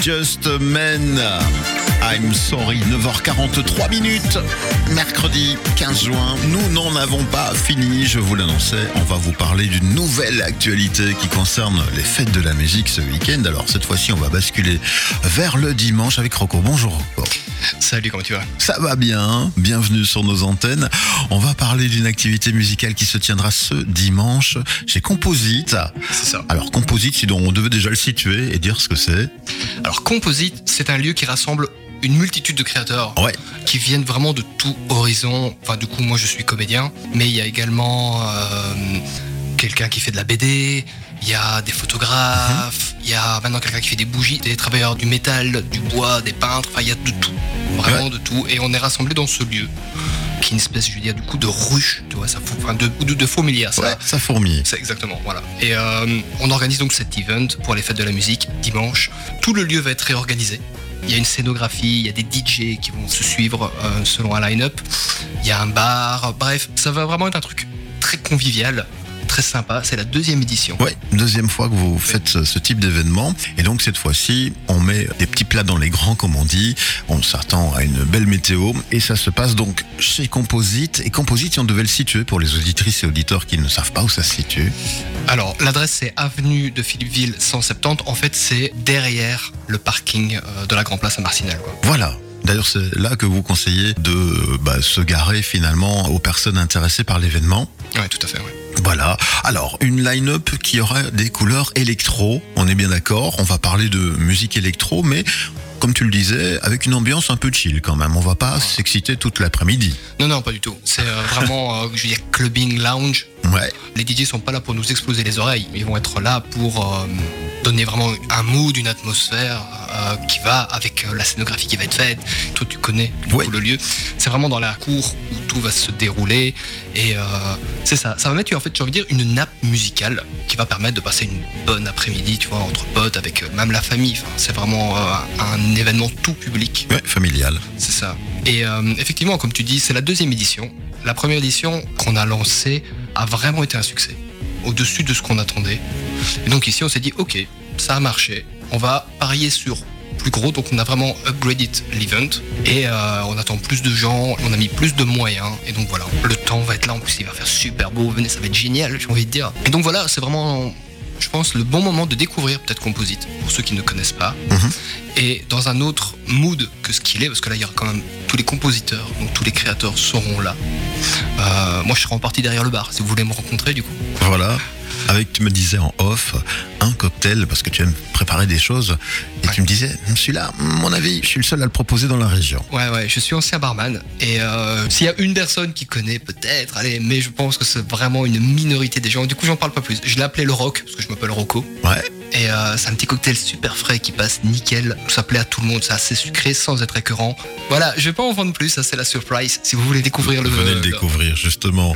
Just a Man. I'm sorry, 9h43 minutes, mercredi 15 juin. Nous n'en avons pas fini, je vous l'annonçais. On va vous parler d'une nouvelle actualité qui concerne les fêtes de la musique ce week-end. Alors cette fois-ci, on va basculer vers le dimanche avec Rocco. Bonjour Rocco. Salut, comment tu vas? Ça va bien, bienvenue sur nos antennes. On va parler d'une activité musicale qui se tiendra ce dimanche chez Composite. C'est ça. Alors Composite, sinon on devait déjà le situer et dire ce que c'est. Alors Composite, c'est un lieu qui rassemble une multitude de créateurs Ouais. qui viennent vraiment de tout horizon. Enfin, du coup, moi, je suis comédien, mais il y a également euh, quelqu'un qui fait de la BD. Il y a des photographes, il y a maintenant quelqu'un qui fait des bougies, des travailleurs du métal, du bois, des peintres, enfin il y a de tout, vraiment de tout. Et on est rassemblés dans ce lieu, qui est une espèce, je veux dire, du coup de ruche, tu vois, ça, enfin de, de, milliards, ça. Ouais, ça fourmille. C'est exactement, voilà. Et euh, on organise donc cet event pour les fêtes de la musique dimanche. Tout le lieu va être réorganisé. Il y a une scénographie, il y a des DJ qui vont se suivre euh, selon un line-up. Il y a un bar, bref, ça va vraiment être un truc très convivial, très sympa. C'est la deuxième édition. Ouais, deuxième fois que vous faites ce, ce type d'événement. Et donc cette fois-ci, on met des petits plats dans les grands, comme on dit. On s'attend à une belle météo. Et ça se passe donc chez Composite. Et Composite, si on devait le situer pour les auditrices et auditeurs qui ne savent pas où ça se situe. Alors, l'adresse c'est avenue de Philippeville 170. En fait, c'est derrière le parking euh, de la Grand Place à Marcinelle. Voilà. D'ailleurs, c'est là que vous conseillez de bah, se garer finalement aux personnes intéressées par l'événement. Ouais, tout à fait. ouais. Voilà. Alors, une line-up qui aura des couleurs électro. On est bien d'accord. On va parler de musique électro, mais comme tu le disais, avec une ambiance un peu chill quand même. On va pas s'exciter toute l'après-midi. Non, non, pas du tout. C'est euh, vraiment, euh, je veux dire, clubbing lounge. Ouais. Les DJ sont pas là pour nous exploser les oreilles, ils vont être là pour euh, donner vraiment un mood, une atmosphère euh, qui va avec euh, la scénographie qui va être faite. Toi, tu connais coup, le lieu. C'est vraiment dans la cour où tout va se dérouler et euh, c'est ça. Ça va mettre en fait, j'ai envie de dire, une nappe musicale qui va permettre de passer une bonne après-midi, tu vois, entre potes, avec même la famille. Enfin, c'est vraiment un événement tout public. Ouais, familial. C'est ça. Et effectivement, comme tu dis, c'est la deuxième édition. La première édition qu'on a lancée a vraiment été un succès, au-dessus de ce qu'on attendait. Et donc ici, on s'est dit, ok, ça a marché. On va parier sur plus gros, donc on a vraiment upgraded l'event et euh, on attend plus de gens, on a mis plus de moyens et donc voilà, le temps va être là en plus, il va faire super beau, venez, ça va être génial, j'ai envie de dire. Et donc voilà, c'est vraiment, je pense, le bon moment de découvrir peut-être Composite pour ceux qui ne connaissent pas Mhm. et dans un autre mood que ce qu'il est, parce que là il y aura quand même tous les compositeurs, donc tous les créateurs seront là. Euh, moi je serai en partie derrière le bar si vous voulez me rencontrer du coup. Voilà. Avec, tu me disais en off, un cocktail, parce que tu aimes préparer des choses. Et Ouais. tu me disais, celui-là, mon avis, je suis le seul à le proposer dans la région. Ouais ouais, je suis ancien barman et euh, s'il y a une personne qui connaît peut-être, allez, mais je pense que c'est vraiment une minorité des gens. Du coup j'en parle pas plus. Je l'ai appelé le rock parce que je m'appelle Rocco Ouais. Et euh, c'est un petit cocktail super frais qui passe nickel. Ça plaît à tout le monde, c'est assez sucré sans être écœurant. Voilà, je vais pas en vendre plus, ça c'est la surprise. Si vous voulez découvrir le Venez le découvrir justement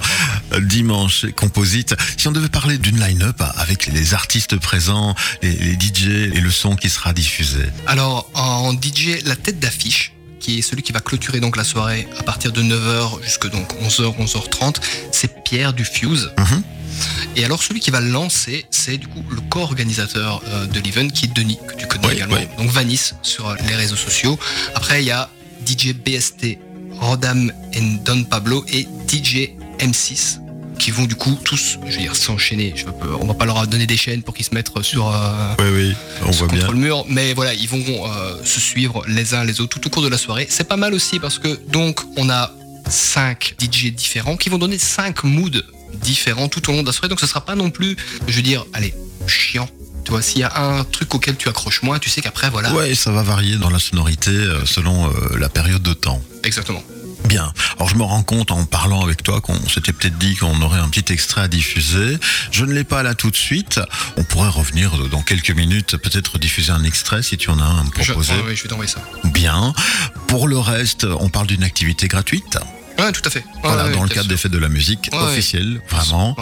dimanche Composite. Si on devait parler d'une line-up avec les artistes présents, les, les DJ et le son qui sera diffusé. Alors, en DJ, la tête d'affiche, qui est celui qui va clôturer donc la soirée à partir de 9h jusque donc 11h, 11h30, c'est Pierre du Fuse. Mhm. Et alors, celui qui va le lancer, c'est du coup le co-organisateur euh, de l'event, qui est Denis, que tu connais Oui, également. oui. Donc, Vanis sur euh, les réseaux sociaux. Après, il y a DJ BST, Rodam et Don Pablo et DJ M6 qui vont du coup tous, je veux dire, s'enchaîner. Je peux- On va pas leur donner des chaînes pour qu'ils se mettent sur, euh, Oui, oui, on voit contre bien. le mur, mais voilà, ils vont euh, se suivre les uns les autres tout au cours de la soirée. C'est pas mal aussi parce que donc on a cinq DJ différents qui vont donner cinq moods différents tout au long de la soirée. Donc ce sera pas non plus, je veux dire, allez, chiant. Tu vois, s'il y a un truc auquel tu accroches moins, tu sais qu'après voilà. Ouais, ça va varier dans la sonorité euh, selon euh, la période de temps. Exactement. Bien. Alors je me rends compte en parlant avec toi qu'on s'était peut-être dit qu'on aurait un petit extrait à diffuser. Je ne l'ai pas là tout de suite. On pourrait revenir dans quelques minutes, peut-être diffuser un extrait si tu en as un à me Je, proposer. ouais, je vais t'envoyer ça. Bien. Pour le reste, on parle d'une activité gratuite. Ouais, tout à fait. Voilà, dans le cadre des fêtes de la musique officielles, vraiment.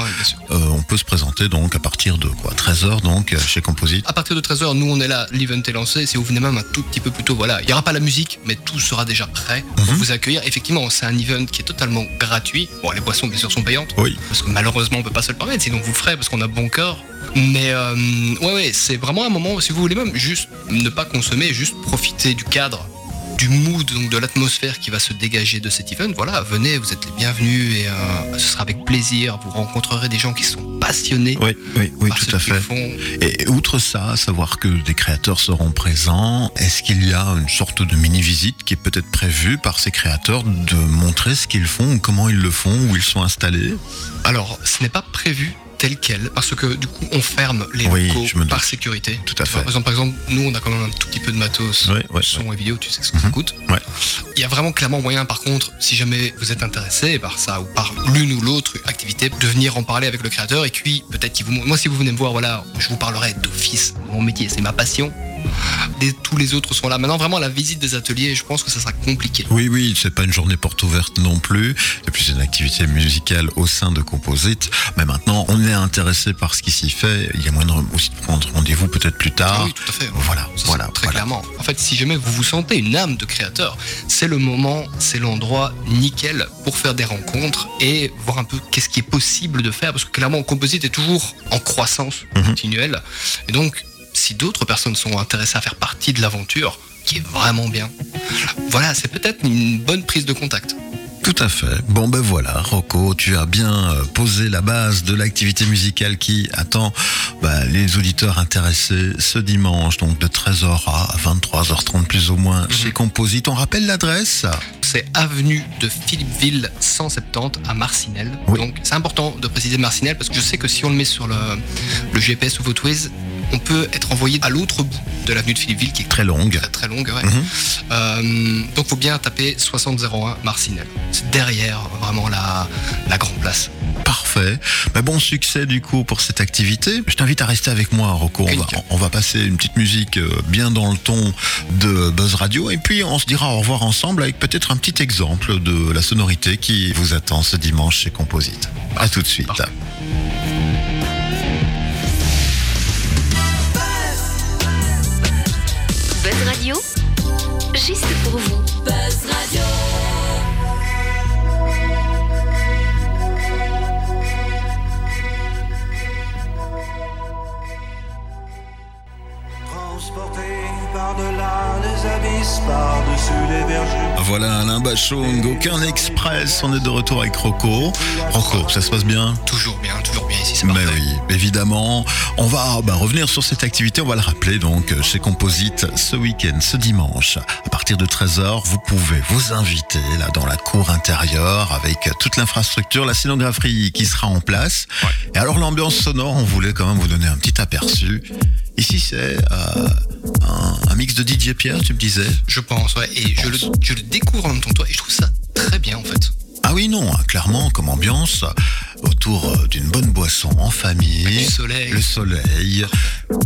Euh, on peut se présenter donc à partir de quoi 13h donc euh, chez Composite. À partir de 13h, nous on est là, l'event est lancé. Si vous venez même un tout petit peu plus tôt, voilà, il n'y aura pas la musique, mais tout sera déjà prêt pour Mhm. vous accueillir. Effectivement, c'est un event qui est totalement gratuit. Bon, les boissons bien sûr sont payantes, Oui. parce que malheureusement on peut pas se le permettre, sinon vous le ferez parce qu'on a bon corps. Mais euh, ouais, ouais, c'est vraiment un moment, si vous voulez même juste ne pas consommer, juste profiter du cadre, du mood, donc de l'atmosphère qui va se dégager de cet event. Voilà, venez, vous êtes les bienvenus et euh, ce sera avec plaisir. Vous rencontrerez des gens qui sont passionnés. Oui, oui, oui, par tout ce à fait. font. Et outre ça, savoir que des créateurs seront présents, est-ce qu'il y a une sorte de mini-visite qui est peut-être prévue par ces créateurs de montrer ce qu'ils font, comment ils le font, où ils sont installés? Alors, ce n'est pas prévu tel quel, parce que du coup, on ferme les Oui, locaux je me doute. par sécurité. Tout à Tu vois, fait. Par exemple, par exemple, nous, on a quand même un tout petit peu de matos, Ouais, ouais, son et vidéo, tu sais ce que ça Mhm. coûte. Ouais. Il y a vraiment clairement moyen, par contre, si jamais vous êtes intéressé par ça ou par l'une ou l'autre activité, de venir en parler avec le créateur et puis peut-être qu'il vous montre. Moi, si vous venez me voir, voilà, je vous parlerai d'office. Mon métier, c'est ma passion. Tous les autres sont là. Maintenant, vraiment, la visite des ateliers, je pense que ça sera compliqué. Oui, oui, c'est pas une journée porte ouverte non plus. Et puis c'est une activité musicale au sein de Composite. Mais maintenant, on est intéressé par ce qui s'y fait. Il y a moyen de- aussi de prendre rendez-vous peut-être plus tard. Ah oui, tout à fait. Voilà, Ça, voilà, Très voilà. clairement. En fait, si jamais vous vous sentez une âme de créateur, c'est le moment, c'est l'endroit nickel pour faire des rencontres et voir un peu qu'est-ce qui est possible de faire. Parce que clairement, Composite est toujours en croissance Mhm. continuelle. Et donc, si d'autres personnes sont intéressées à faire partie de l'aventure, qui est vraiment bien, voilà, c'est peut-être une bonne prise de contact. Tout à fait. Bon ben voilà, Rocco, tu as bien euh, posé la base de l'activité musicale qui attend bah, les auditeurs intéressés ce dimanche, donc de 13h à 23h30 plus ou moins Mhm. chez Composite. On rappelle l'adresse C'est avenue de Philippeville 170 à Marcinelle. Oui. Donc c'est important de préciser Marcinelle parce que je sais que si on le met sur le, le GPS ou Votways, on peut être envoyé à l'autre bout de l'avenue de Philippeville qui est très longue. très très longue. ouais. Mhm. Euh, donc faut bien taper 6001 Marcinelle. C'est derrière vraiment la, la grande place. Parfait. Mais bon succès du coup pour cette activité. Je t'invite à rester avec moi, Rocco. On va, on va passer une petite musique euh, bien dans le ton de Buzz Radio et puis on se dira au revoir ensemble avec peut-être un petit exemple de la sonorité qui vous attend ce dimanche chez Composite. À tout de suite. Parfait. Radio, juste pour vous. Buzz Radio. Voilà Alain Bachung, aucun express, on est de retour avec Rocco. Rocco, ça se passe bien Toujours bien, toujours bien ici, c'est Ben parfait. oui, évidemment. On va bah, revenir sur cette activité, on va le rappeler donc chez Composite ce week-end, ce dimanche. À partir de 13h, vous pouvez vous inviter là dans la cour intérieure avec toute l'infrastructure, la scénographie qui sera en place. Et alors l'ambiance sonore, on voulait quand même vous donner un petit aperçu. Ici c'est euh, un mix de DJ Pierre, tu me disais? Je pense, ouais. Et je le, je le découvre en même temps que toi et je trouve ça très bien en fait. Ah oui, non, hein, clairement, comme ambiance, autour euh, d'une bonne boisson en famille. Du soleil. Le soleil.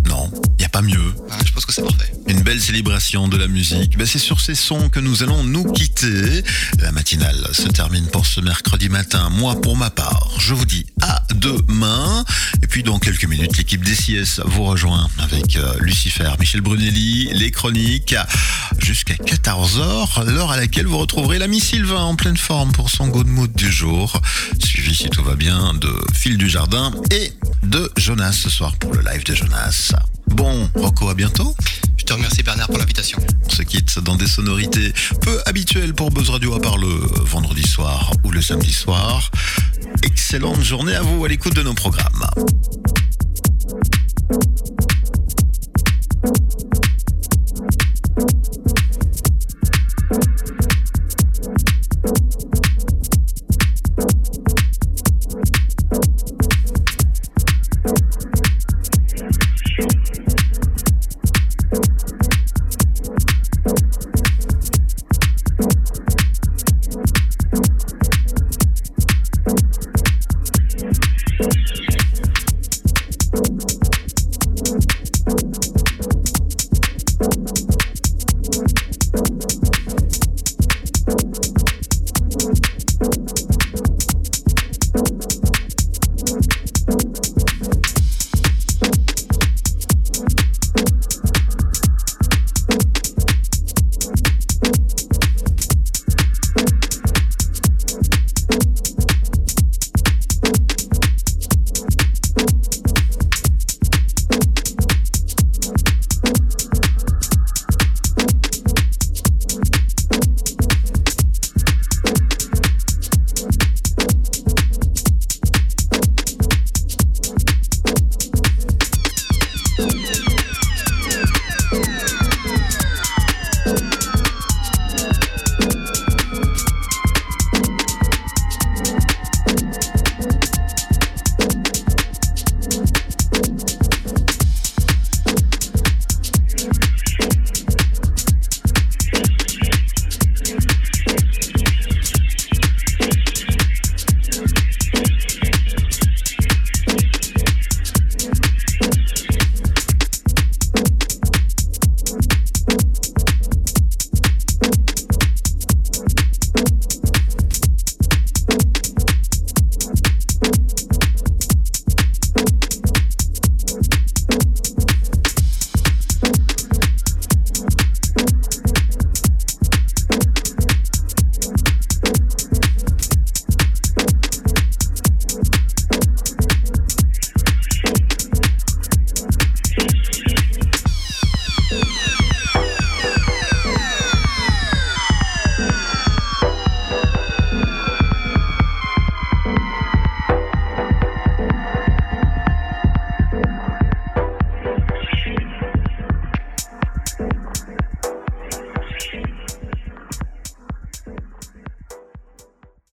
Non, il n'y a pas mieux. Ah, je pense que c'est parfait. Une belle célébration de la musique. Ben, c'est sur ces sons que nous allons nous quitter. La matinale se termine pour ce mercredi matin. Moi, pour ma part, je vous dis demain. Et puis, dans quelques minutes, l'équipe DCS vous rejoint avec euh, Lucifer, Michel Brunelli, les chroniques, jusqu'à 14h, l'heure à laquelle vous retrouverez l'ami Sylvain en pleine forme pour son good mood du jour. Suivi, si tout va bien, de Phil du Jardin et de Jonas ce soir pour le live de Jonas. Bon, Rocco, à bientôt. Je te remercie Bernard pour l'invitation. On se quitte dans des sonorités peu habituelles pour Buzz Radio à part le vendredi soir ou le samedi soir. Excellente journée à vous à l'écoute de nos programmes.